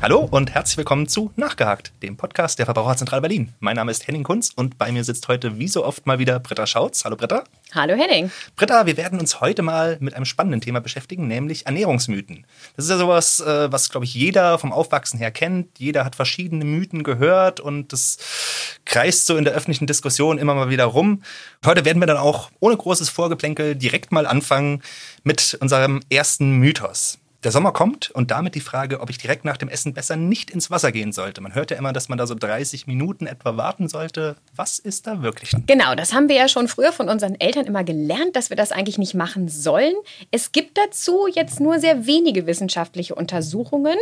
Hallo und herzlich willkommen zu Nachgehakt, dem Podcast der Verbraucherzentrale Berlin. Mein Name ist Henning Kunz und bei mir sitzt heute wie so oft mal wieder Britta Schautz. Hallo Britta. Hallo Henning. Britta, wir werden uns heute mal mit einem spannenden Thema beschäftigen, nämlich Ernährungsmythen. Das ist ja sowas, äh, was, glaube ich, jeder vom Aufwachsen her kennt. Jeder hat verschiedene Mythen gehört und das kreist so in der öffentlichen Diskussion immer mal wieder rum. Heute werden wir dann auch ohne großes Vorgeplänkel direkt mal anfangen mit unserem ersten Mythos. Der Sommer kommt und damit die Frage, ob ich direkt nach dem Essen besser nicht ins Wasser gehen sollte. Man hört ja immer, dass man da so 30 Minuten etwa warten sollte. Was ist da wirklich? Genau, das haben wir ja schon früher von unseren Eltern immer gelernt, dass wir das eigentlich nicht machen sollen. Es gibt dazu jetzt nur sehr wenige wissenschaftliche Untersuchungen,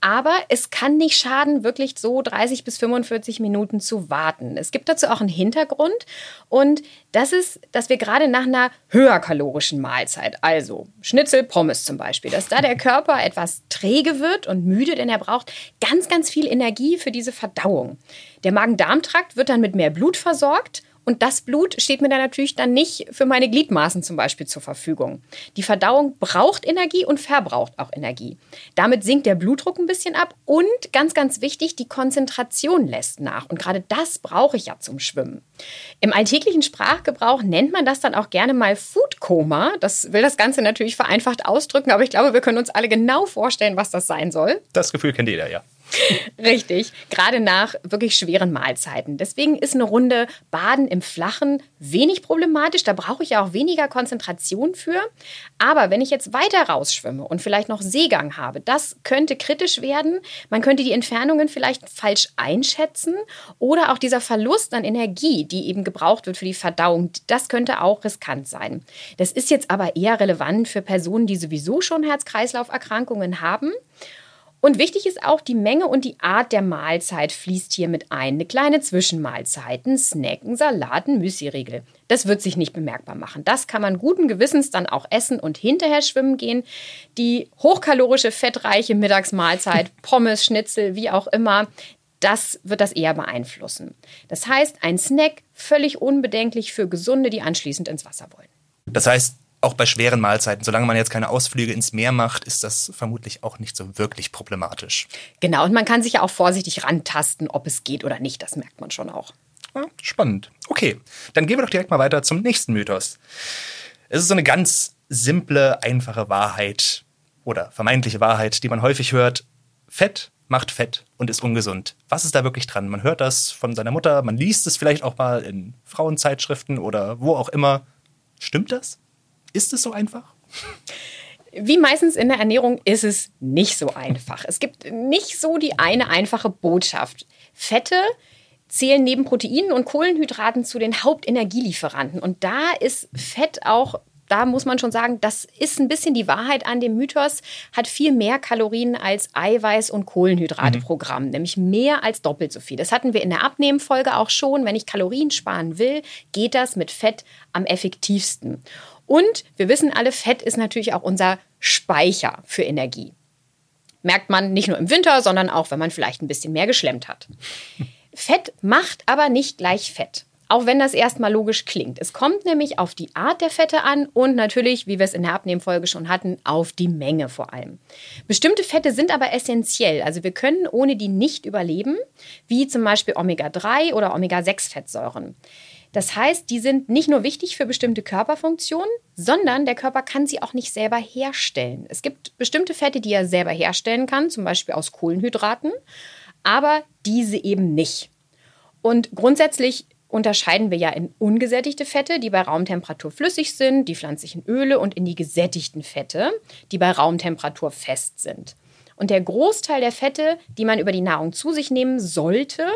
aber es kann nicht schaden, wirklich so 30 bis 45 Minuten zu warten. Es gibt dazu auch einen Hintergrund und das ist, dass wir gerade nach einer höherkalorischen Mahlzeit, also Schnitzel, Pommes zum Beispiel, dass da der Körper etwas träge wird und müde, denn er braucht ganz, ganz viel Energie für diese Verdauung. Der Magen-Darm-Trakt wird dann mit mehr Blut versorgt und das Blut steht mir dann natürlich dann nicht für meine Gliedmaßen zum Beispiel zur Verfügung. Die Verdauung braucht Energie und verbraucht auch Energie. Damit sinkt der Blutdruck ein bisschen ab und ganz, ganz wichtig, die Konzentration lässt nach. Und gerade das brauche ich ja zum Schwimmen. Im alltäglichen Sprachgebrauch nennt man das dann auch gerne mal Foodkoma. Das will das Ganze natürlich vereinfacht ausdrücken, aber ich glaube, wir können uns alle genau vorstellen, was das sein soll. Das Gefühl kennt jeder, ja. Richtig, gerade nach wirklich schweren Mahlzeiten. Deswegen ist eine Runde Baden im Flachen wenig problematisch. Da brauche ich ja auch weniger Konzentration für. Aber wenn ich jetzt weiter rausschwimme und vielleicht noch Seegang habe, das könnte kritisch werden. Man könnte die Entfernungen vielleicht falsch einschätzen oder auch dieser Verlust an Energie, die eben gebraucht wird für die Verdauung, das könnte auch riskant sein. Das ist jetzt aber eher relevant für Personen, die sowieso schon Herz-Kreislauf-Erkrankungen haben. Und wichtig ist auch, die Menge und die Art der Mahlzeit fließt hier mit ein. Eine kleine Zwischenmahlzeit, ein Snack, ein Salat, ein Müsli-Riegel. Das wird sich nicht bemerkbar machen. Das kann man guten Gewissens dann auch essen und hinterher schwimmen gehen. Die hochkalorische, fettreiche Mittagsmahlzeit, Pommes, Schnitzel, wie auch immer, das wird das eher beeinflussen. Das heißt, ein Snack völlig unbedenklich für Gesunde, die anschließend ins Wasser wollen. Das heißt, auch bei schweren Mahlzeiten, solange man jetzt keine Ausflüge ins Meer macht, ist das vermutlich auch nicht so wirklich problematisch. Genau, und man kann sich ja auch vorsichtig rantasten, ob es geht oder nicht. Das merkt man schon auch. Ja, spannend. Okay, dann gehen wir doch direkt mal weiter zum nächsten Mythos. Es ist so eine ganz simple, einfache Wahrheit oder vermeintliche Wahrheit, die man häufig hört. Fett macht Fett und ist ungesund. Was ist da wirklich dran? Man hört das von seiner Mutter, man liest es vielleicht auch mal in Frauenzeitschriften oder wo auch immer. Stimmt das? Ist es so einfach? Wie meistens in der Ernährung ist es nicht so einfach. Es gibt nicht so die eine einfache Botschaft. Fette zählen neben Proteinen und Kohlenhydraten zu den Hauptenergielieferanten. Und da ist Fett auch da muss man schon sagen, das ist ein bisschen die Wahrheit an dem Mythos, hat viel mehr Kalorien als Eiweiß- und Kohlenhydrate-Programm, mhm. nämlich mehr als doppelt so viel. Das hatten wir in der Abnehmfolge auch schon. Wenn ich Kalorien sparen will, geht das mit Fett am effektivsten. Und wir wissen alle, Fett ist natürlich auch unser Speicher für Energie. Merkt man nicht nur im Winter, sondern auch, wenn man vielleicht ein bisschen mehr geschlemmt hat. Fett macht aber nicht gleich Fett. Auch wenn das erstmal logisch klingt. Es kommt nämlich auf die Art der Fette an und natürlich, wie wir es in der Abnehmfolge schon hatten, auf die Menge vor allem. Bestimmte Fette sind aber essentiell. Also wir können ohne die nicht überleben, wie zum Beispiel Omega-3 oder Omega-6-Fettsäuren. Das heißt, die sind nicht nur wichtig für bestimmte Körperfunktionen, sondern der Körper kann sie auch nicht selber herstellen. Es gibt bestimmte Fette, die er selber herstellen kann, zum Beispiel aus Kohlenhydraten, aber diese eben nicht. Und grundsätzlich unterscheiden wir ja in ungesättigte Fette, die bei Raumtemperatur flüssig sind, die pflanzlichen Öle und in die gesättigten Fette, die bei Raumtemperatur fest sind. Und der Großteil der Fette, die man über die Nahrung zu sich nehmen sollte,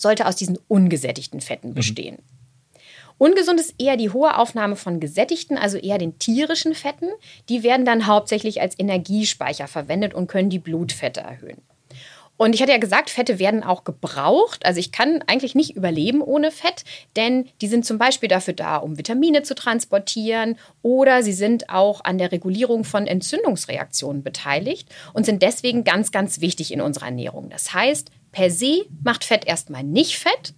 sollte aus diesen ungesättigten Fetten mhm. bestehen. Mhm. Ungesund ist eher die hohe Aufnahme von gesättigten, also eher den tierischen Fetten. Die werden dann hauptsächlich als Energiespeicher verwendet und können die Blutfette erhöhen. Und ich hatte ja gesagt, Fette werden auch gebraucht. Also ich kann eigentlich nicht überleben ohne Fett, denn die sind zum Beispiel dafür da, um Vitamine zu transportieren oder sie sind auch an der Regulierung von Entzündungsreaktionen beteiligt und sind deswegen ganz, ganz wichtig in unserer Ernährung. Das heißt, per se macht Fett erstmal nicht Fett.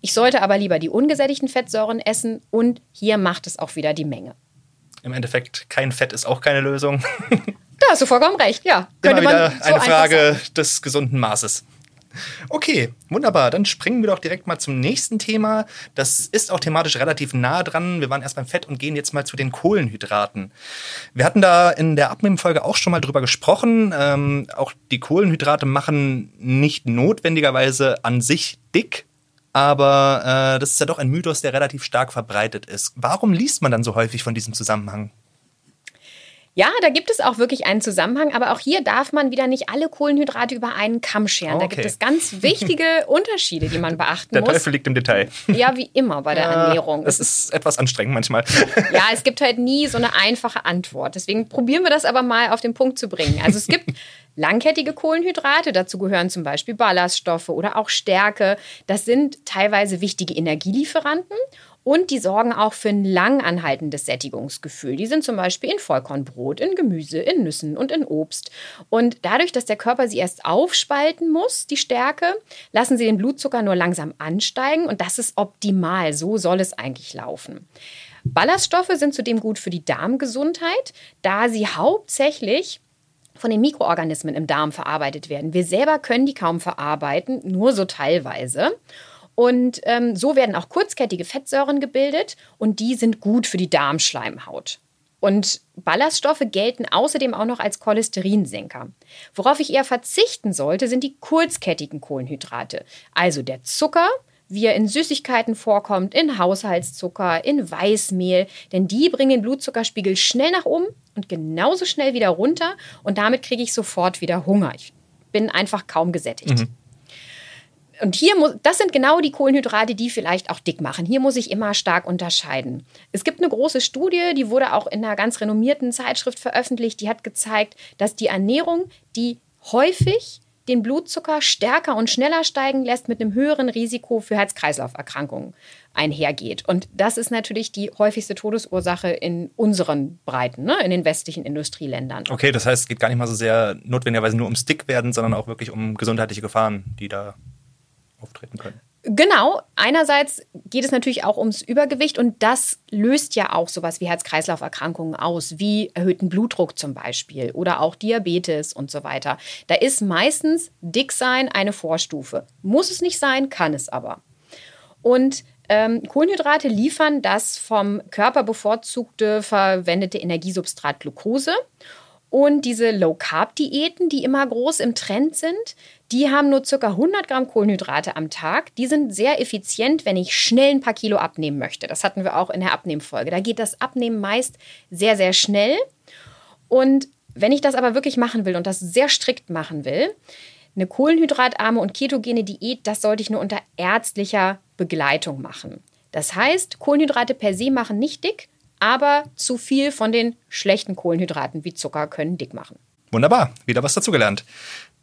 Ich sollte aber lieber die ungesättigten Fettsäuren essen und hier macht es auch wieder die Menge. Im Endeffekt, kein Fett ist auch keine Lösung. Da hast du vollkommen recht, ja. Könnte Immer wieder so eine Frage des gesunden Maßes. Okay, wunderbar. Dann springen wir doch direkt mal zum nächsten Thema. Das ist auch thematisch relativ nah dran. Wir waren erst beim Fett und gehen jetzt mal zu den Kohlenhydraten. Wir hatten da in der Abnehmfolge auch schon mal drüber gesprochen. Ähm, auch die Kohlenhydrate machen nicht notwendigerweise an sich dick, aber äh, das ist ja doch ein Mythos, der relativ stark verbreitet ist. Warum liest man dann so häufig von diesem Zusammenhang? Ja, da gibt es auch wirklich einen Zusammenhang, aber auch hier darf man wieder nicht alle Kohlenhydrate über einen Kamm scheren. Okay. Da gibt es ganz wichtige Unterschiede, die man beachten der muss. Der Teufel liegt im Detail. Ja, wie immer bei der ja, Ernährung. Es ist etwas anstrengend manchmal. Ja, es gibt halt nie so eine einfache Antwort. Deswegen probieren wir das aber mal auf den Punkt zu bringen. Also es gibt langkettige Kohlenhydrate, dazu gehören zum Beispiel Ballaststoffe oder auch Stärke. Das sind teilweise wichtige Energielieferanten und die sorgen auch für ein lang anhaltendes Sättigungsgefühl. Die sind zum Beispiel in Vollkornbrot, in Gemüse, in Nüssen und in Obst. Und dadurch, dass der Körper sie erst aufspalten muss, die Stärke, lassen sie den Blutzucker nur langsam ansteigen. Und das ist optimal. So soll es eigentlich laufen. Ballaststoffe sind zudem gut für die Darmgesundheit, da sie hauptsächlich von den Mikroorganismen im Darm verarbeitet werden. Wir selber können die kaum verarbeiten, nur so teilweise. Und ähm, so werden auch kurzkettige Fettsäuren gebildet und die sind gut für die Darmschleimhaut. Und Ballaststoffe gelten außerdem auch noch als Cholesterinsenker. Worauf ich eher verzichten sollte, sind die kurzkettigen Kohlenhydrate. Also der Zucker, wie er in Süßigkeiten vorkommt, in Haushaltszucker, in Weißmehl, denn die bringen den Blutzuckerspiegel schnell nach oben und genauso schnell wieder runter und damit kriege ich sofort wieder Hunger. Ich bin einfach kaum gesättigt. Mhm. Und hier muss, das sind genau die Kohlenhydrate, die vielleicht auch dick machen. Hier muss ich immer stark unterscheiden. Es gibt eine große Studie, die wurde auch in einer ganz renommierten Zeitschrift veröffentlicht, die hat gezeigt, dass die Ernährung, die häufig den Blutzucker stärker und schneller steigen lässt, mit einem höheren Risiko für Herz-Kreislauf-Erkrankungen einhergeht. Und das ist natürlich die häufigste Todesursache in unseren Breiten, ne, in den westlichen Industrieländern. Okay, das heißt, es geht gar nicht mal so sehr notwendigerweise nur ums Dickwerden, sondern auch wirklich um gesundheitliche Gefahren, die da auftreten können. Genau, einerseits geht es natürlich auch ums Übergewicht und das löst ja auch sowas wie Herz-Kreislauf-Erkrankungen aus, wie erhöhten Blutdruck zum Beispiel oder auch Diabetes und so weiter. Da ist meistens Dicksein eine Vorstufe. Muss es nicht sein, kann es aber. Und ähm, Kohlenhydrate liefern das vom Körper bevorzugte verwendete Energiesubstrat Glucose. Und diese Low-Carb-Diäten, die immer groß im Trend sind, die haben nur ca. 100 Gramm Kohlenhydrate am Tag. Die sind sehr effizient, wenn ich schnell ein paar Kilo abnehmen möchte. Das hatten wir auch in der Abnehmfolge. Da geht das Abnehmen meist sehr, sehr schnell. Und wenn ich das aber wirklich machen will und das sehr strikt machen will, eine kohlenhydratarme und ketogene Diät, das sollte ich nur unter ärztlicher Begleitung machen. Das heißt, Kohlenhydrate per se machen nicht dick, aber zu viel von den schlechten Kohlenhydraten wie Zucker können dick machen. Wunderbar, wieder was dazugelernt.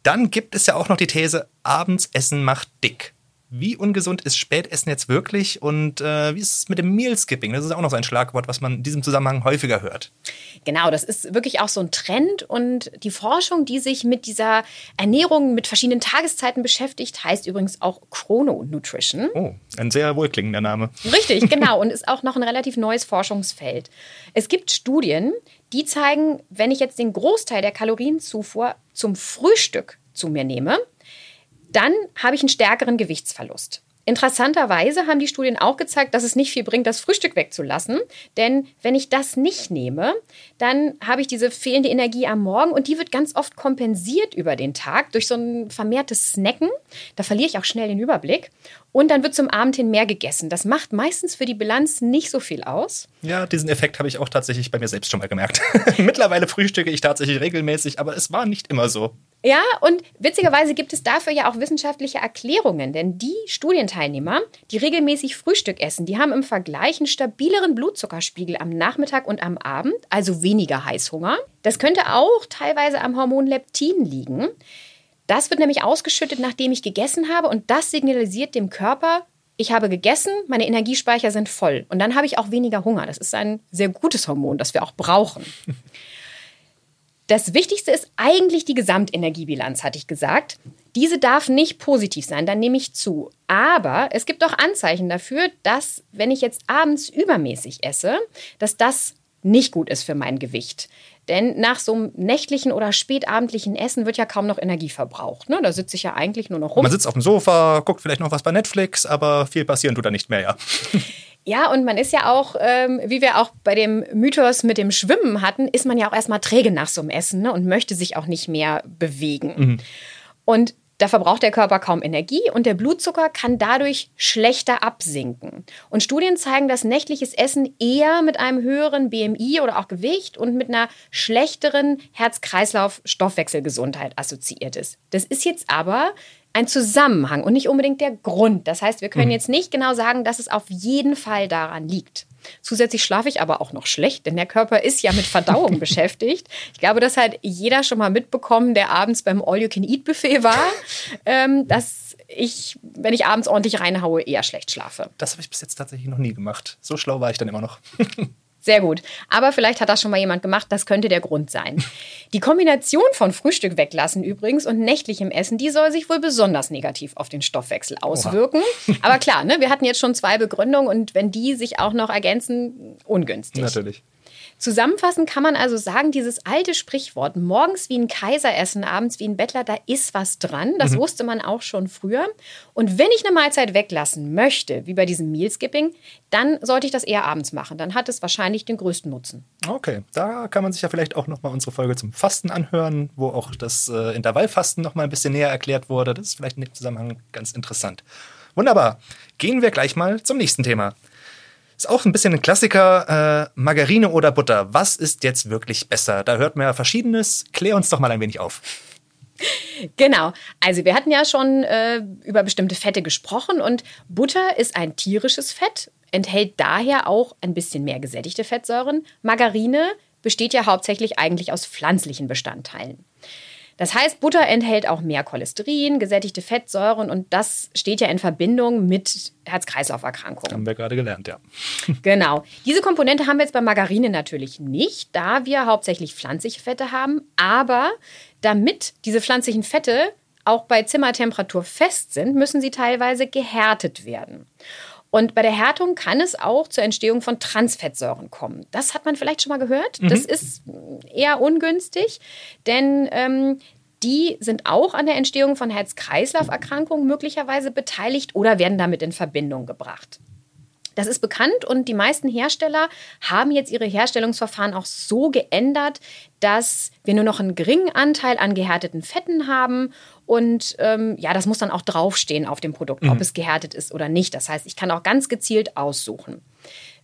Dann gibt es ja auch noch die These, abends essen macht dick. Wie ungesund ist Spätessen jetzt wirklich und äh, wie ist es mit dem Meal Skipping? Das ist auch noch so ein Schlagwort, was man in diesem Zusammenhang häufiger hört. Genau, das ist wirklich auch so ein Trend und die Forschung, die sich mit dieser Ernährung mit verschiedenen Tageszeiten beschäftigt, heißt übrigens auch Chrononutrition. Oh, ein sehr wohlklingender Name. Richtig, genau und ist auch noch ein relativ neues Forschungsfeld. Es gibt Studien, die zeigen, wenn ich jetzt den Großteil der Kalorienzufuhr zum Frühstück zu mir nehme, dann habe ich einen stärkeren Gewichtsverlust. Interessanterweise haben die Studien auch gezeigt, dass es nicht viel bringt, das Frühstück wegzulassen. Denn wenn ich das nicht nehme, dann habe ich diese fehlende Energie am Morgen und die wird ganz oft kompensiert über den Tag durch so ein vermehrtes Snacken. Da verliere ich auch schnell den Überblick. Und dann wird zum Abend hin mehr gegessen. Das macht meistens für die Bilanz nicht so viel aus. Ja, diesen Effekt habe ich auch tatsächlich bei mir selbst schon mal gemerkt. Mittlerweile frühstücke ich tatsächlich regelmäßig, aber es war nicht immer so. Ja, und witzigerweise gibt es dafür ja auch wissenschaftliche Erklärungen, denn die Studienteilnehmer, die regelmäßig Frühstück essen, die haben im Vergleich einen stabileren Blutzuckerspiegel am Nachmittag und am Abend, also weniger Heißhunger. Das könnte auch teilweise am Hormon Leptin liegen. Das wird nämlich ausgeschüttet, nachdem ich gegessen habe und das signalisiert dem Körper, ich habe gegessen, meine Energiespeicher sind voll und dann habe ich auch weniger Hunger. Das ist ein sehr gutes Hormon, das wir auch brauchen. Das Wichtigste ist eigentlich die Gesamtenergiebilanz, hatte ich gesagt. Diese darf nicht positiv sein, dann nehme ich zu. Aber es gibt auch Anzeichen dafür, dass wenn ich jetzt abends übermäßig esse, dass das nicht gut ist für mein Gewicht. Denn nach so einem nächtlichen oder spätabendlichen Essen wird ja kaum noch Energie verbraucht. Ne? Da sitze ich ja eigentlich nur noch rum. Man sitzt auf dem Sofa, guckt vielleicht noch was bei Netflix, aber viel passieren tut da nicht mehr, ja. Ja, und man ist ja auch, ähm, wie wir auch bei dem Mythos mit dem Schwimmen hatten, ist man ja auch erstmal träge nach so einem Essen ne? und möchte sich auch nicht mehr bewegen. Mhm. Und da verbraucht der Körper kaum Energie und der Blutzucker kann dadurch schlechter absinken. Und Studien zeigen, dass nächtliches Essen eher mit einem höheren BMI oder auch Gewicht und mit einer schlechteren Herz-Kreislauf-Stoffwechselgesundheit assoziiert ist. Das ist jetzt aber ein Zusammenhang und nicht unbedingt der Grund. Das heißt, wir können mhm. jetzt nicht genau sagen, dass es auf jeden Fall daran liegt. Zusätzlich schlafe ich aber auch noch schlecht, denn der Körper ist ja mit Verdauung beschäftigt. Ich glaube, das hat jeder schon mal mitbekommen, der abends beim All-You-Can-Eat-Buffet war, ähm, dass ich, wenn ich abends ordentlich reinhaue, eher schlecht schlafe. Das habe ich bis jetzt tatsächlich noch nie gemacht. So schlau war ich dann immer noch. Sehr gut. Aber vielleicht hat das schon mal jemand gemacht. Das könnte der Grund sein. Die Kombination von Frühstück weglassen übrigens und nächtlichem Essen, die soll sich wohl besonders negativ auf den Stoffwechsel auswirken. Oha. Aber klar, ne, wir hatten jetzt schon zwei Begründungen und wenn die sich auch noch ergänzen, ungünstig. Natürlich. Zusammenfassend kann man also sagen, dieses alte Sprichwort, morgens wie ein Kaiser essen, abends wie ein Bettler, da ist was dran. Das mhm. wusste man auch schon früher. Und wenn ich eine Mahlzeit weglassen möchte, wie bei diesem Mealskipping, dann sollte ich das eher abends machen. Dann hat es wahrscheinlich den größten Nutzen. Okay, da kann man sich ja vielleicht auch nochmal unsere Folge zum Fasten anhören, wo auch das äh, Intervallfasten nochmal ein bisschen näher erklärt wurde. Das ist vielleicht in dem Zusammenhang ganz interessant. Wunderbar. Gehen wir gleich mal zum nächsten Thema. Ist auch ein bisschen ein Klassiker. Äh, Margarine oder Butter. Was ist jetzt wirklich besser? Da hört man ja Verschiedenes. Klär uns doch mal ein wenig auf. Genau. Also wir hatten ja schon äh, über bestimmte Fette gesprochen und Butter ist ein tierisches Fett, enthält daher auch ein bisschen mehr gesättigte Fettsäuren. Margarine besteht ja hauptsächlich eigentlich aus pflanzlichen Bestandteilen. Das heißt, Butter enthält auch mehr Cholesterin, gesättigte Fettsäuren und das steht ja in Verbindung mit Herz-Kreislauf-Erkrankungen. Haben wir gerade gelernt, ja. genau. Diese Komponente haben wir jetzt bei Margarine natürlich nicht, da wir hauptsächlich pflanzliche Fette haben. Aber damit diese pflanzlichen Fette auch bei Zimmertemperatur fest sind, müssen sie teilweise gehärtet werden. Und bei der Härtung kann es auch zur Entstehung von Transfettsäuren kommen. Das hat man vielleicht schon mal gehört. Mhm. Das ist eher ungünstig, denn ähm, die sind auch an der Entstehung von Herz-Kreislauf-Erkrankungen möglicherweise beteiligt oder werden damit in Verbindung gebracht. Das ist bekannt und die meisten Hersteller haben jetzt ihre Herstellungsverfahren auch so geändert, dass wir nur noch einen geringen Anteil an gehärteten Fetten haben. Und ähm, ja, das muss dann auch draufstehen auf dem Produkt, mhm. ob es gehärtet ist oder nicht. Das heißt, ich kann auch ganz gezielt aussuchen.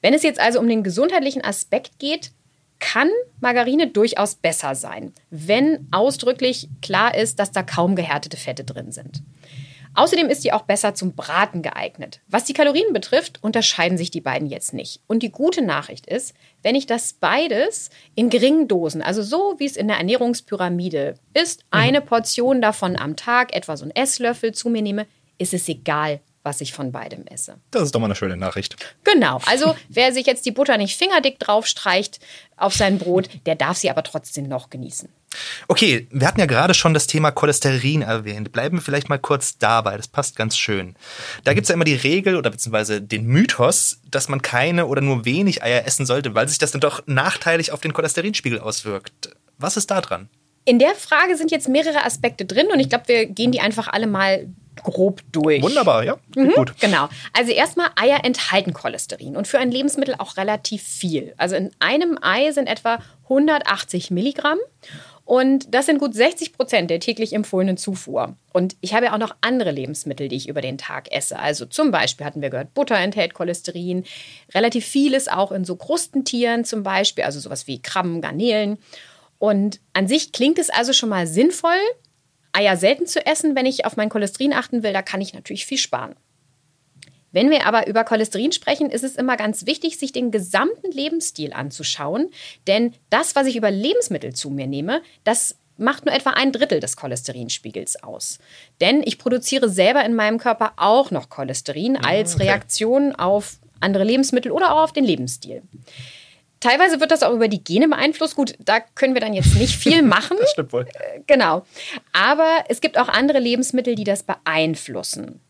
Wenn es jetzt also um den gesundheitlichen Aspekt geht, kann Margarine durchaus besser sein, wenn ausdrücklich klar ist, dass da kaum gehärtete Fette drin sind. Außerdem ist die auch besser zum Braten geeignet. Was die Kalorien betrifft, unterscheiden sich die beiden jetzt nicht. Und die gute Nachricht ist, wenn ich das beides in geringen Dosen, also so wie es in der Ernährungspyramide ist, mhm. eine Portion davon am Tag, etwa so ein Esslöffel zu mir nehme, ist es egal, was ich von beidem esse. Das ist doch mal eine schöne Nachricht. Genau. Also wer sich jetzt die Butter nicht fingerdick draufstreicht auf sein Brot, der darf sie aber trotzdem noch genießen. Okay, wir hatten ja gerade schon das Thema Cholesterin erwähnt. Bleiben wir vielleicht mal kurz dabei. Das passt ganz schön. Da gibt es ja immer die Regel oder beziehungsweise den Mythos, dass man keine oder nur wenig Eier essen sollte, weil sich das dann doch nachteilig auf den Cholesterinspiegel auswirkt. Was ist da dran? In der Frage sind jetzt mehrere Aspekte drin und ich glaube, wir gehen die einfach alle mal grob durch. Wunderbar, ja. Mhm, gut. Genau. Also erstmal, Eier enthalten Cholesterin und für ein Lebensmittel auch relativ viel. Also in einem Ei sind etwa 180 Milligramm. Und das sind gut 60 Prozent der täglich empfohlenen Zufuhr. Und ich habe ja auch noch andere Lebensmittel, die ich über den Tag esse. Also zum Beispiel hatten wir gehört, Butter enthält Cholesterin. Relativ vieles auch in so Krustentieren zum Beispiel, also sowas wie Krabben, Garnelen. Und an sich klingt es also schon mal sinnvoll, Eier selten zu essen, wenn ich auf mein Cholesterin achten will. Da kann ich natürlich viel sparen. Wenn wir aber über Cholesterin sprechen, ist es immer ganz wichtig, sich den gesamten Lebensstil anzuschauen. Denn das, was ich über Lebensmittel zu mir nehme, das macht nur etwa ein Drittel des Cholesterinspiegels aus. Denn ich produziere selber in meinem Körper auch noch Cholesterin als okay. Reaktion auf andere Lebensmittel oder auch auf den Lebensstil. Teilweise wird das auch über die Gene beeinflusst. Gut, da können wir dann jetzt nicht viel machen. Das stimmt wohl. Genau. Aber es gibt auch andere Lebensmittel, die das beeinflussen.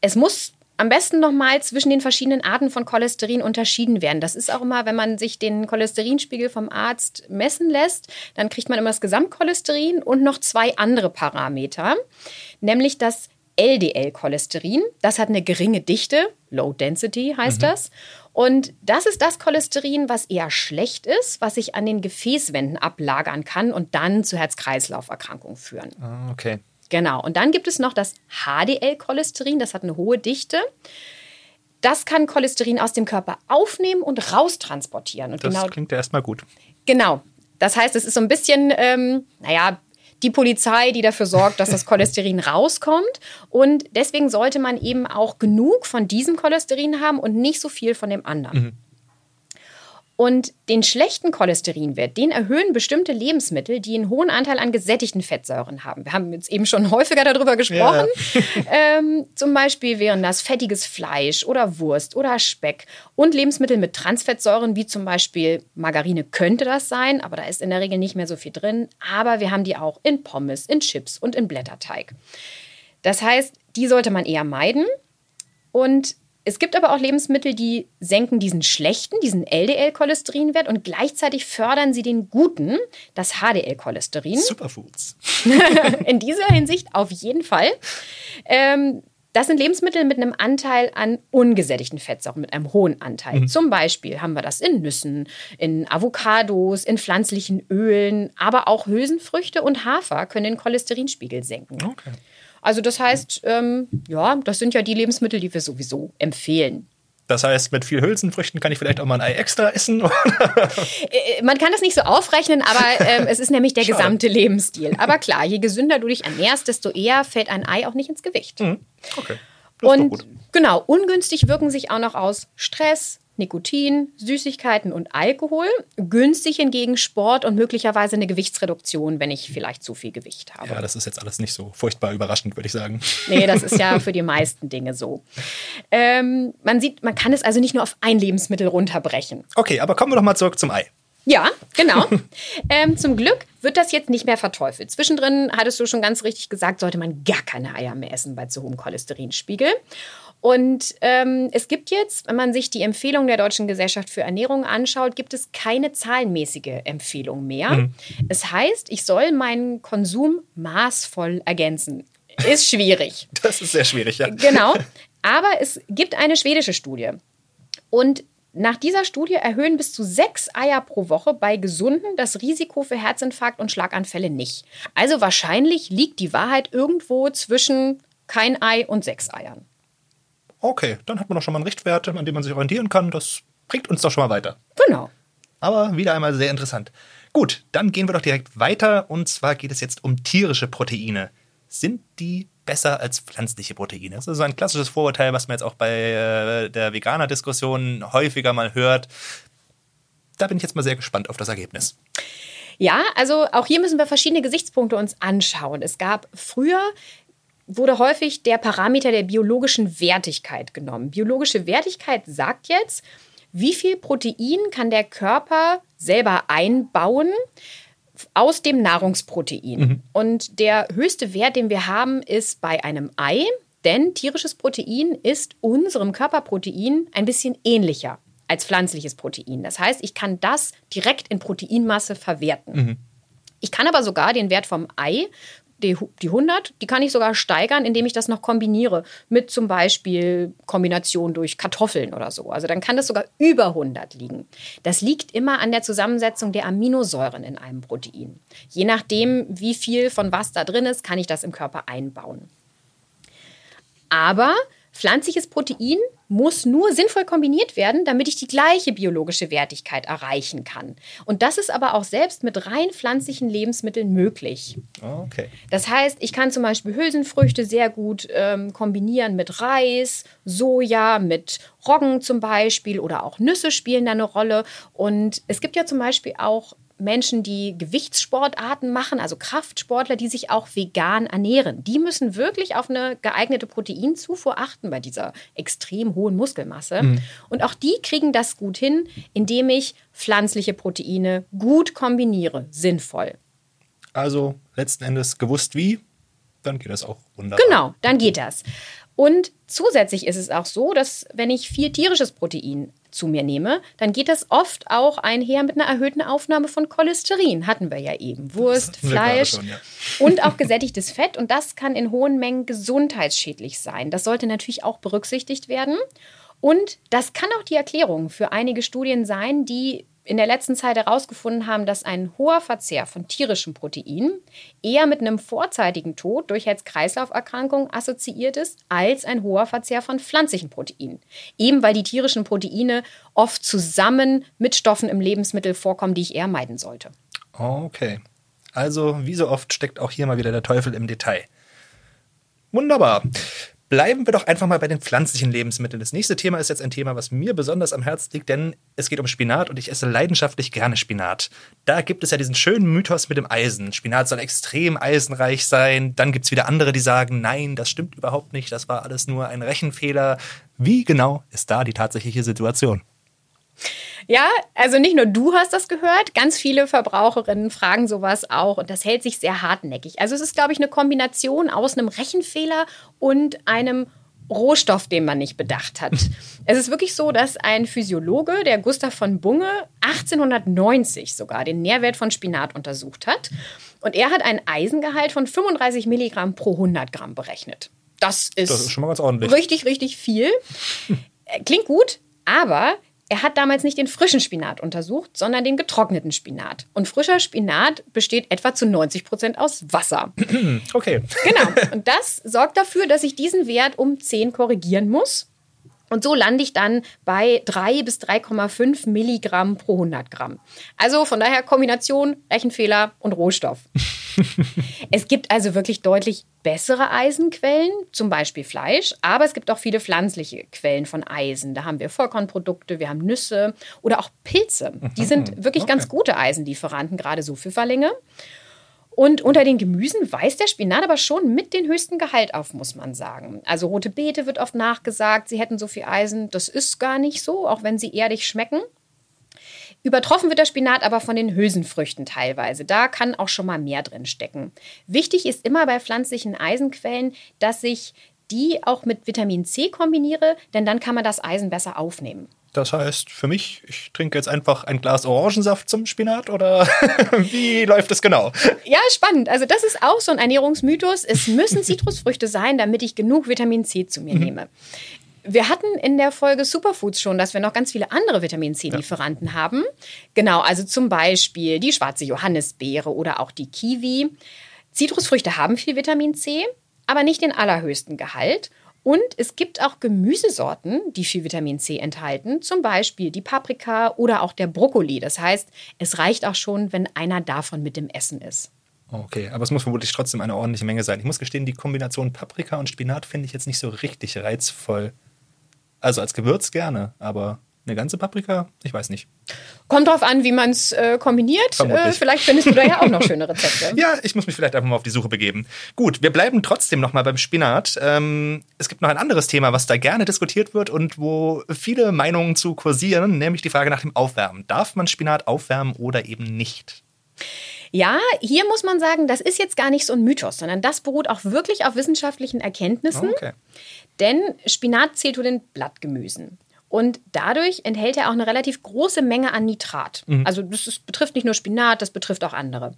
Es muss am besten nochmal zwischen den verschiedenen Arten von Cholesterin unterschieden werden. Das ist auch immer, wenn man sich den Cholesterinspiegel vom Arzt messen lässt, dann kriegt man immer das Gesamtcholesterin und noch zwei andere Parameter, nämlich das LDL-Cholesterin. Das hat eine geringe Dichte, Low Density heißt mhm. das. Und das ist das Cholesterin, was eher schlecht ist, was sich an den Gefäßwänden ablagern kann und dann zu Herz-Kreislauf-Erkrankungen führen. Ah, okay. Genau. Und dann gibt es noch das HDL-Cholesterin, das hat eine hohe Dichte. Das kann Cholesterin aus dem Körper aufnehmen und raustransportieren. Und das genau, klingt ja erstmal gut. Genau. Das heißt, es ist so ein bisschen, ähm, naja, die Polizei, die dafür sorgt, dass das Cholesterin rauskommt. Und deswegen sollte man eben auch genug von diesem Cholesterin haben und nicht so viel von dem anderen. Mhm. Und den schlechten Cholesterinwert, den erhöhen bestimmte Lebensmittel, die einen hohen Anteil an gesättigten Fettsäuren haben. Wir haben jetzt eben schon häufiger darüber gesprochen. Ja. ähm, zum Beispiel wären das fettiges Fleisch oder Wurst oder Speck und Lebensmittel mit Transfettsäuren, wie zum Beispiel Margarine könnte das sein, aber da ist in der Regel nicht mehr so viel drin. Aber wir haben die auch in Pommes, in Chips und in Blätterteig. Das heißt, die sollte man eher meiden. Und es gibt aber auch Lebensmittel, die senken diesen schlechten, diesen LDL-Cholesterinwert und gleichzeitig fördern sie den guten, das HDL-Cholesterin. Superfoods. In dieser Hinsicht auf jeden Fall. Ähm, das sind Lebensmittel mit einem Anteil an ungesättigten Fettsäuren, mit einem hohen Anteil. Mhm. Zum Beispiel haben wir das in Nüssen, in Avocados, in pflanzlichen Ölen, aber auch Hülsenfrüchte und Hafer können den Cholesterinspiegel senken. Okay. Also das heißt, ähm, ja, das sind ja die Lebensmittel, die wir sowieso empfehlen. Das heißt, mit viel Hülsenfrüchten kann ich vielleicht auch mal ein Ei extra essen? Äh, man kann das nicht so aufrechnen, aber ähm, es ist nämlich der Schade. gesamte Lebensstil. Aber klar, je gesünder du dich ernährst, desto eher fällt ein Ei auch nicht ins Gewicht. Mhm. Okay. Und genau, ungünstig wirken sich auch noch aus Stress, Nikotin, Süßigkeiten und Alkohol. Günstig hingegen Sport und möglicherweise eine Gewichtsreduktion, wenn ich vielleicht zu viel Gewicht habe. Ja, das ist jetzt alles nicht so furchtbar überraschend, würde ich sagen. Nee, das ist ja für die meisten Dinge so. Ähm, man sieht, man kann es also nicht nur auf ein Lebensmittel runterbrechen. Okay, aber kommen wir doch mal zurück zum Ei. Ja, genau. ähm, zum Glück wird das jetzt nicht mehr verteufelt. Zwischendrin hattest du schon ganz richtig gesagt, sollte man gar keine Eier mehr essen bei zu hohem Cholesterinspiegel. Und ähm, es gibt jetzt, wenn man sich die Empfehlung der Deutschen Gesellschaft für Ernährung anschaut, gibt es keine zahlenmäßige Empfehlung mehr. Mhm. Es heißt, ich soll meinen Konsum maßvoll ergänzen. Ist schwierig. Das ist sehr schwierig, ja. Genau. Aber es gibt eine schwedische Studie. Und nach dieser Studie erhöhen bis zu sechs Eier pro Woche bei Gesunden das Risiko für Herzinfarkt und Schlaganfälle nicht. Also wahrscheinlich liegt die Wahrheit irgendwo zwischen kein Ei und sechs Eiern. Okay, dann hat man doch schon mal einen Richtwert, an dem man sich orientieren kann. Das bringt uns doch schon mal weiter. Genau. Aber wieder einmal sehr interessant. Gut, dann gehen wir doch direkt weiter. Und zwar geht es jetzt um tierische Proteine. Sind die besser als pflanzliche Proteine? Das ist so ein klassisches Vorurteil, was man jetzt auch bei äh, der Veganer-Diskussion häufiger mal hört. Da bin ich jetzt mal sehr gespannt auf das Ergebnis. Ja, also auch hier müssen wir verschiedene Gesichtspunkte uns anschauen. Es gab früher wurde häufig der Parameter der biologischen Wertigkeit genommen. Biologische Wertigkeit sagt jetzt, wie viel Protein kann der Körper selber einbauen aus dem Nahrungsprotein. Mhm. Und der höchste Wert, den wir haben, ist bei einem Ei, denn tierisches Protein ist unserem Körperprotein ein bisschen ähnlicher als pflanzliches Protein. Das heißt, ich kann das direkt in Proteinmasse verwerten. Mhm. Ich kann aber sogar den Wert vom Ei die, die 100, die kann ich sogar steigern, indem ich das noch kombiniere mit zum Beispiel Kombination durch Kartoffeln oder so. Also dann kann das sogar über 100 liegen. Das liegt immer an der Zusammensetzung der Aminosäuren in einem Protein. Je nachdem, wie viel von was da drin ist, kann ich das im Körper einbauen. Aber pflanzliches Protein muss nur sinnvoll kombiniert werden, damit ich die gleiche biologische Wertigkeit erreichen kann. Und das ist aber auch selbst mit rein pflanzlichen Lebensmitteln möglich. Okay. Das heißt, ich kann zum Beispiel Hülsenfrüchte sehr gut ähm, kombinieren mit Reis, Soja, mit Roggen zum Beispiel oder auch Nüsse spielen da eine Rolle. Und es gibt ja zum Beispiel auch Menschen, die Gewichtssportarten machen, also Kraftsportler, die sich auch vegan ernähren. Die müssen wirklich auf eine geeignete Proteinzufuhr achten bei dieser extrem hohen Muskelmasse. Mhm. Und auch die kriegen das gut hin, indem ich pflanzliche Proteine gut kombiniere, sinnvoll. Also letzten Endes gewusst wie, dann geht das auch wunderbar. Genau, dann geht das. Und zusätzlich ist es auch so, dass wenn ich viel tierisches Protein zu mir nehme, dann geht das oft auch einher mit einer erhöhten Aufnahme von Cholesterin. Hatten wir ja eben. Wurst, Fleisch schon, ja. und auch gesättigtes Fett. Und das kann in hohen Mengen gesundheitsschädlich sein. Das sollte natürlich auch berücksichtigt werden. Und das kann auch die Erklärung für einige Studien sein, die in der letzten Zeit herausgefunden haben, dass ein hoher Verzehr von tierischem Protein eher mit einem vorzeitigen Tod durch Herz-Kreislauf-Erkrankungen assoziiert ist, als ein hoher Verzehr von pflanzlichen Proteinen. Eben weil die tierischen Proteine oft zusammen mit Stoffen im Lebensmittel vorkommen, die ich eher meiden sollte. Okay. Also, wie so oft steckt auch hier mal wieder der Teufel im Detail. Wunderbar. Bleiben wir doch einfach mal bei den pflanzlichen Lebensmitteln. Das nächste Thema ist jetzt ein Thema, was mir besonders am Herzen liegt, denn es geht um Spinat und ich esse leidenschaftlich gerne Spinat. Da gibt es ja diesen schönen Mythos mit dem Eisen. Spinat soll extrem eisenreich sein. Dann gibt es wieder andere, die sagen, nein, das stimmt überhaupt nicht, das war alles nur ein Rechenfehler. Wie genau ist da die tatsächliche Situation? Ja, also nicht nur du hast das gehört, ganz viele Verbraucherinnen fragen sowas auch und das hält sich sehr hartnäckig. Also es ist, glaube ich, eine Kombination aus einem Rechenfehler und einem Rohstoff, den man nicht bedacht hat. es ist wirklich so, dass ein Physiologe, der Gustav von Bunge, 1890 sogar den Nährwert von Spinat untersucht hat. Und er hat einen Eisengehalt von 35 Milligramm pro 100 Gramm berechnet. Das ist, das ist schon mal ganz ordentlich. Richtig, richtig viel. Klingt gut, aber er hat damals nicht den frischen Spinat untersucht, sondern den getrockneten Spinat. Und frischer Spinat besteht etwa zu 90 Prozent aus Wasser. Okay. Genau. Und das sorgt dafür, dass ich diesen Wert um 10 korrigieren muss. Und so lande ich dann bei 3 bis 3,5 Milligramm pro 100 Gramm. Also von daher Kombination Rechenfehler und Rohstoff. es gibt also wirklich deutlich bessere Eisenquellen, zum Beispiel Fleisch, aber es gibt auch viele pflanzliche Quellen von Eisen. Da haben wir Vollkornprodukte, wir haben Nüsse oder auch Pilze. Die sind wirklich okay. ganz gute Eisenlieferanten, gerade so Pfifferlinge. Und unter den Gemüsen weist der Spinat aber schon mit den höchsten Gehalt auf, muss man sagen. Also rote Beete wird oft nachgesagt, sie hätten so viel Eisen. Das ist gar nicht so, auch wenn sie erdig schmecken. Übertroffen wird der Spinat aber von den Hülsenfrüchten teilweise. Da kann auch schon mal mehr drin stecken. Wichtig ist immer bei pflanzlichen Eisenquellen, dass ich die auch mit Vitamin C kombiniere, denn dann kann man das Eisen besser aufnehmen. Das heißt, für mich, ich trinke jetzt einfach ein Glas Orangensaft zum Spinat oder wie läuft das genau? Ja, spannend. Also das ist auch so ein Ernährungsmythos. Es müssen Zitrusfrüchte sein, damit ich genug Vitamin C zu mir mhm. nehme. Wir hatten in der Folge Superfoods schon, dass wir noch ganz viele andere Vitamin C-Lieferanten ja. haben. Genau, also zum Beispiel die schwarze Johannisbeere oder auch die Kiwi. Zitrusfrüchte haben viel Vitamin C, aber nicht den allerhöchsten Gehalt. Und es gibt auch Gemüsesorten, die viel Vitamin C enthalten, zum Beispiel die Paprika oder auch der Brokkoli. Das heißt, es reicht auch schon, wenn einer davon mit dem Essen ist. Okay, aber es muss vermutlich trotzdem eine ordentliche Menge sein. Ich muss gestehen, die Kombination Paprika und Spinat finde ich jetzt nicht so richtig reizvoll. Also als Gewürz gerne, aber eine ganze Paprika? Ich weiß nicht. Kommt drauf an, wie man es äh, kombiniert. Äh, vielleicht findest du da ja auch noch schöne Rezepte. ja, ich muss mich vielleicht einfach mal auf die Suche begeben. Gut, wir bleiben trotzdem noch mal beim Spinat. Ähm, es gibt noch ein anderes Thema, was da gerne diskutiert wird und wo viele Meinungen zu kursieren, nämlich die Frage nach dem Aufwärmen. Darf man Spinat aufwärmen oder eben nicht? Ja, hier muss man sagen, das ist jetzt gar nicht so ein Mythos, sondern das beruht auch wirklich auf wissenschaftlichen Erkenntnissen. Okay. Denn Spinat zählt zu den Blattgemüsen. Und dadurch enthält er auch eine relativ große Menge an Nitrat. Mhm. Also das ist, betrifft nicht nur Spinat, das betrifft auch andere.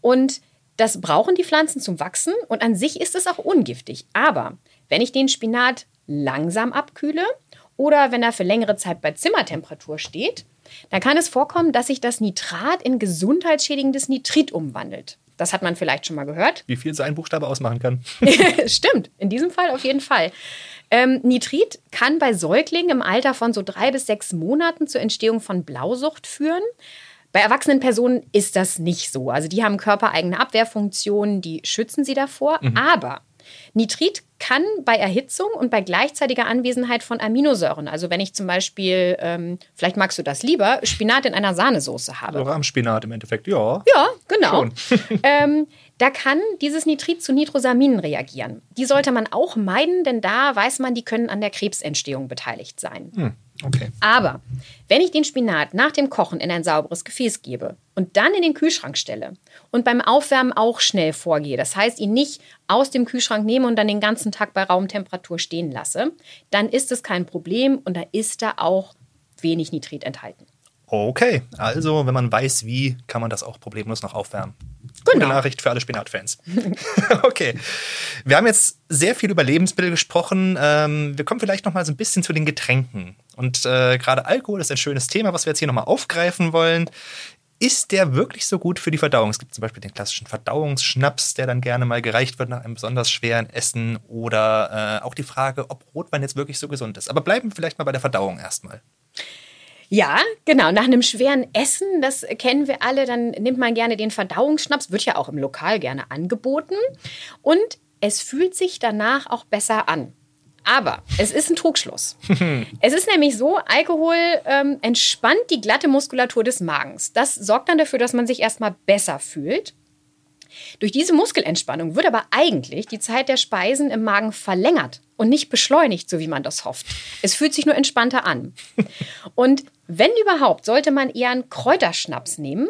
Und das brauchen die Pflanzen zum Wachsen und an sich ist es auch ungiftig. Aber wenn ich den Spinat langsam abkühle oder wenn er für längere Zeit bei Zimmertemperatur steht, dann kann es vorkommen, dass sich das Nitrat in gesundheitsschädigendes Nitrit umwandelt. Das hat man vielleicht schon mal gehört. Wie viel so ein Buchstabe ausmachen kann. Stimmt, in diesem Fall auf jeden Fall. Ähm, Nitrit kann bei Säuglingen im Alter von so drei bis sechs Monaten zur Entstehung von Blausucht führen. Bei erwachsenen Personen ist das nicht so. Also die haben körpereigene Abwehrfunktionen, die schützen sie davor. Mhm. Aber Nitrit kann bei Erhitzung und bei gleichzeitiger Anwesenheit von Aminosäuren, also wenn ich zum Beispiel, ähm, vielleicht magst du das lieber, Spinat in einer Sahnesoße habe. Also Rahmspinat im Endeffekt, ja. Ja, genau. ähm, da kann dieses Nitrit zu Nitrosaminen reagieren. Die sollte man auch meiden, denn da weiß man, die können an der Krebsentstehung beteiligt sein. Hm, okay. Aber wenn ich den Spinat nach dem Kochen in ein sauberes Gefäß gebe und dann in den Kühlschrank stelle und beim Aufwärmen auch schnell vorgehe, das heißt, ihn nicht aus dem Kühlschrank nehme und dann den ganzen Tag bei Raumtemperatur stehen lasse, dann ist es kein Problem und da ist da auch wenig Nitrit enthalten. Okay, also wenn man weiß, wie, kann man das auch problemlos noch aufwärmen. Genau. Gute Nachricht für alle Spinatfans. okay, wir haben jetzt sehr viel über Lebensmittel gesprochen. Ähm, wir kommen vielleicht noch mal so ein bisschen zu den Getränken. Und äh, gerade Alkohol ist ein schönes Thema, was wir jetzt hier noch mal aufgreifen wollen. Ist der wirklich so gut für die Verdauung? Es gibt zum Beispiel den klassischen Verdauungsschnaps, der dann gerne mal gereicht wird nach einem besonders schweren Essen. Oder äh, auch die Frage, ob Rotwein jetzt wirklich so gesund ist. Aber bleiben wir vielleicht mal bei der Verdauung erstmal. Ja, genau. Nach einem schweren Essen, das kennen wir alle, dann nimmt man gerne den Verdauungsschnaps, wird ja auch im Lokal gerne angeboten. Und es fühlt sich danach auch besser an. Aber es ist ein Trugschluss. es ist nämlich so, Alkohol ähm, entspannt die glatte Muskulatur des Magens. Das sorgt dann dafür, dass man sich erstmal besser fühlt. Durch diese Muskelentspannung wird aber eigentlich die Zeit der Speisen im Magen verlängert und nicht beschleunigt, so wie man das hofft. Es fühlt sich nur entspannter an. Und wenn überhaupt, sollte man eher einen Kräuterschnaps nehmen,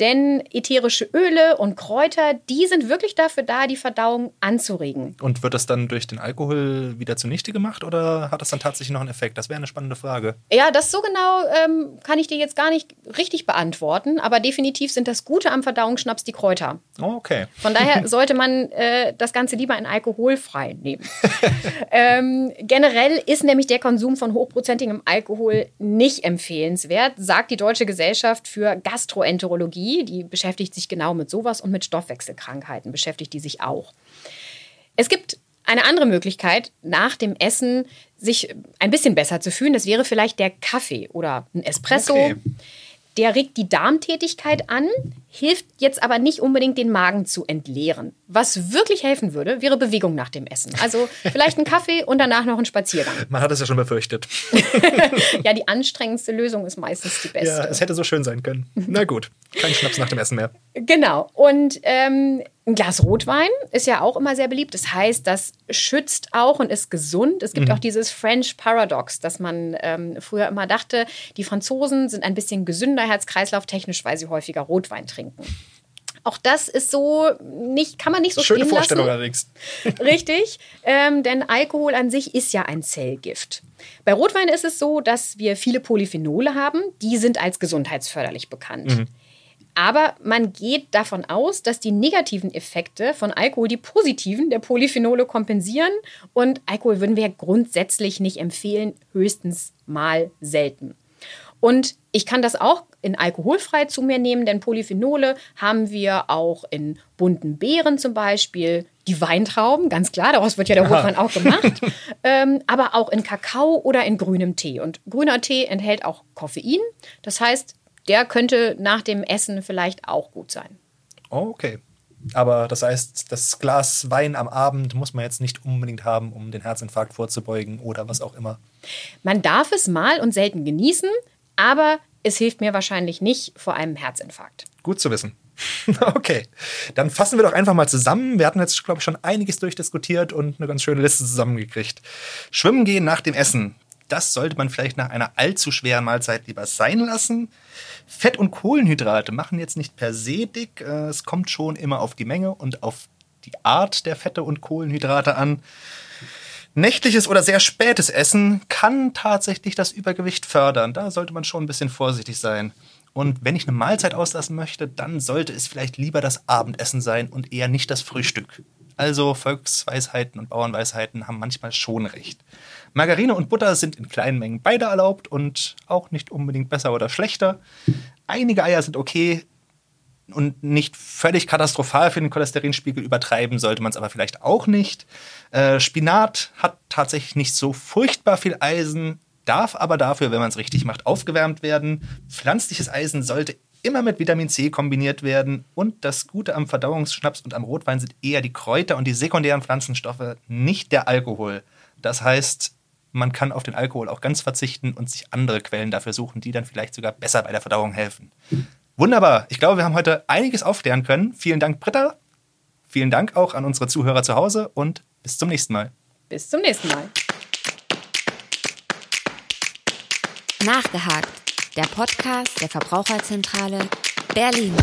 denn ätherische Öle und Kräuter, die sind wirklich dafür da, die Verdauung anzuregen. Und wird das dann durch den Alkohol wieder zunichte gemacht oder hat das dann tatsächlich noch einen Effekt? Das wäre eine spannende Frage. Ja, das so genau ähm, kann ich dir jetzt gar nicht richtig beantworten, aber definitiv sind das Gute am Verdauungsschnaps die Kräuter. Oh, okay. Von daher sollte man äh, das Ganze lieber in alkoholfrei nehmen. ähm, generell ist nämlich der Konsum von hochprozentigem Alkohol nicht empfehlenswert, sagt die Deutsche Gesellschaft für Gastroenterologie. Die beschäftigt sich genau mit sowas und mit Stoffwechselkrankheiten beschäftigt die sich auch. Es gibt eine andere Möglichkeit, nach dem Essen sich ein bisschen besser zu fühlen. Das wäre vielleicht der Kaffee oder ein Espresso. Okay. Der regt die Darmtätigkeit an, hilft jetzt aber nicht unbedingt den Magen zu entleeren. Was wirklich helfen würde, wäre Bewegung nach dem Essen. Also vielleicht ein Kaffee und danach noch ein Spaziergang. Man hat es ja schon befürchtet. ja, die anstrengendste Lösung ist meistens die beste. Ja, es hätte so schön sein können. Na gut, kein Schnaps nach dem Essen mehr. Genau. Und ähm, ein Glas Rotwein ist ja auch immer sehr beliebt. Das heißt, das schützt auch und ist gesund. Es gibt auch dieses French Paradox, dass man ähm, früher immer dachte, die Franzosen sind ein bisschen gesünder herz-kreislauf-technisch, weil sie häufiger Rotwein trinken. Auch das ist so nicht, kann man nicht so Schöne stehen Vorstellung lassen. allerdings. Richtig, ähm, denn Alkohol an sich ist ja ein Zellgift. Bei Rotwein ist es so, dass wir viele Polyphenole haben, die sind als gesundheitsförderlich bekannt. Aber man geht davon aus, dass die negativen Effekte von Alkohol die positiven der Polyphenole kompensieren. Und Alkohol würden wir grundsätzlich nicht empfehlen, höchstens mal selten. Und ich kann das auch in alkoholfrei zu mir nehmen, denn Polyphenole haben wir auch in bunten Beeren zum Beispiel, die Weintrauben, ganz klar, daraus wird ja der Rotwein auch gemacht, ähm, aber auch in Kakao oder in grünem Tee. Und grüner Tee enthält auch Koffein, das heißt, der könnte nach dem Essen vielleicht auch gut sein. Oh, okay. Aber das heißt, das Glas Wein am Abend muss man jetzt nicht unbedingt haben, um den Herzinfarkt vorzubeugen oder was auch immer. Man darf es mal und selten genießen, aber es hilft mir wahrscheinlich nicht vor einem Herzinfarkt. Gut zu wissen. Okay, dann fassen wir doch einfach mal zusammen. Wir hatten jetzt, glaube ich, schon einiges durchdiskutiert und eine ganz schöne Liste zusammengekriegt. Schwimmen gehen nach dem Essen. Das sollte man vielleicht nach einer allzu schweren Mahlzeit lieber sein lassen. Fett- und Kohlenhydrate machen jetzt nicht per se dick. Äh, Es kommt schon immer auf die Menge und auf die Art der Fette und Kohlenhydrate an. Nächtliches oder sehr spätes Essen kann tatsächlich das Übergewicht fördern. Da sollte man schon ein bisschen vorsichtig sein. Und wenn ich eine Mahlzeit auslassen möchte, dann sollte es vielleicht lieber das Abendessen sein und eher nicht das Frühstück. Also Volksweisheiten und Bauernweisheiten haben manchmal schon recht. Margarine und Butter sind in kleinen Mengen beide erlaubt und auch nicht unbedingt besser oder schlechter. Einige Eier sind okay, und nicht völlig katastrophal für den Cholesterinspiegel übertreiben sollte man es aber vielleicht auch nicht. Äh, Spinat hat tatsächlich nicht so furchtbar viel Eisen, darf aber dafür, wenn man es richtig macht, aufgewärmt werden. Pflanzliches Eisen sollte immer mit Vitamin C kombiniert werden. Und das Gute am Verdauungsschnaps und am Rotwein sind eher die Kräuter und die sekundären Pflanzenstoffe, nicht der Alkohol. Das heißt, man kann auf den Alkohol auch ganz verzichten und sich andere Quellen dafür suchen, die dann vielleicht sogar besser bei der Verdauung helfen. Wunderbar. Ich glaube, wir haben heute einiges aufklären können. Vielen Dank, Britta. Vielen Dank auch an unsere Zuhörer zu Hause und bis zum nächsten Mal. Bis zum nächsten Mal. Nachgehakt. Der Podcast der Verbraucherzentrale Berlin.